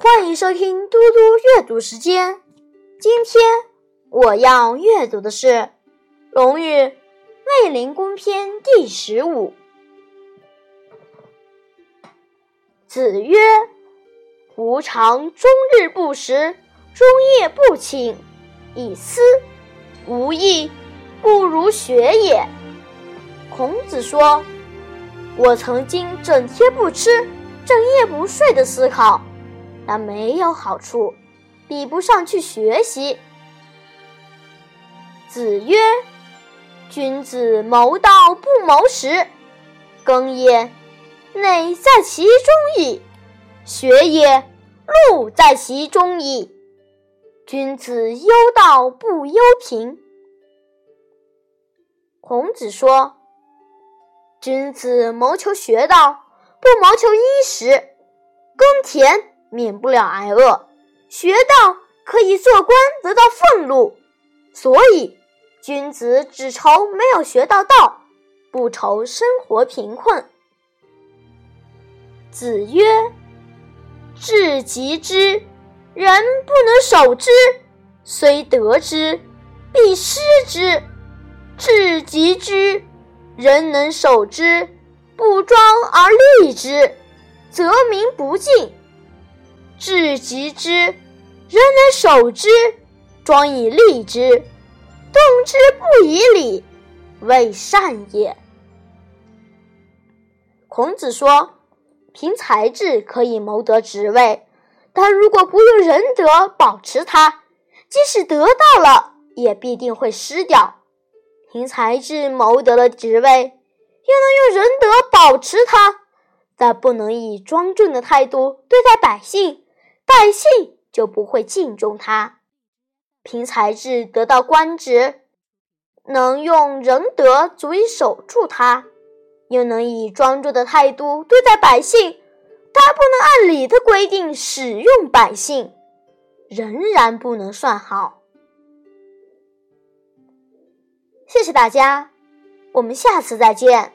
欢迎收听嘟嘟阅读时间。今天我要阅读的是《论语·卫灵公篇》第十五。子曰：“吾尝终日不食，终夜不寝，以思无益，不如学也。”孔子说：“我曾经整天不吃，整夜不睡的思考。”但没有好处，比不上去学习。子曰：“君子谋道不谋食，耕也，内在其中矣；学也，路在其中矣。君子忧道不忧贫。”孔子说：“君子谋求学道，不谋求衣食，耕田。”免不了挨饿，学道可以做官得到俸禄，所以君子只愁没有学到道，不愁生活贫困。子曰：“至极之，人不能守之，虽得之，必失之；至极之，人能守之，不庄而立之，则民不敬。”至极之，人人守之，庄以立之，动之不以礼，未善也。孔子说：“凭才智可以谋得职位，但如果不用仁德保持它，即使得到了，也必定会失掉。凭才智谋得了职位，又能用仁德保持它，但不能以庄重的态度对待百姓。”百姓就不会敬重他。凭才智得到官职，能用仁德足以守住他，又能以庄重的态度对待百姓，但不能按礼的规定使用百姓，仍然不能算好。谢谢大家，我们下次再见。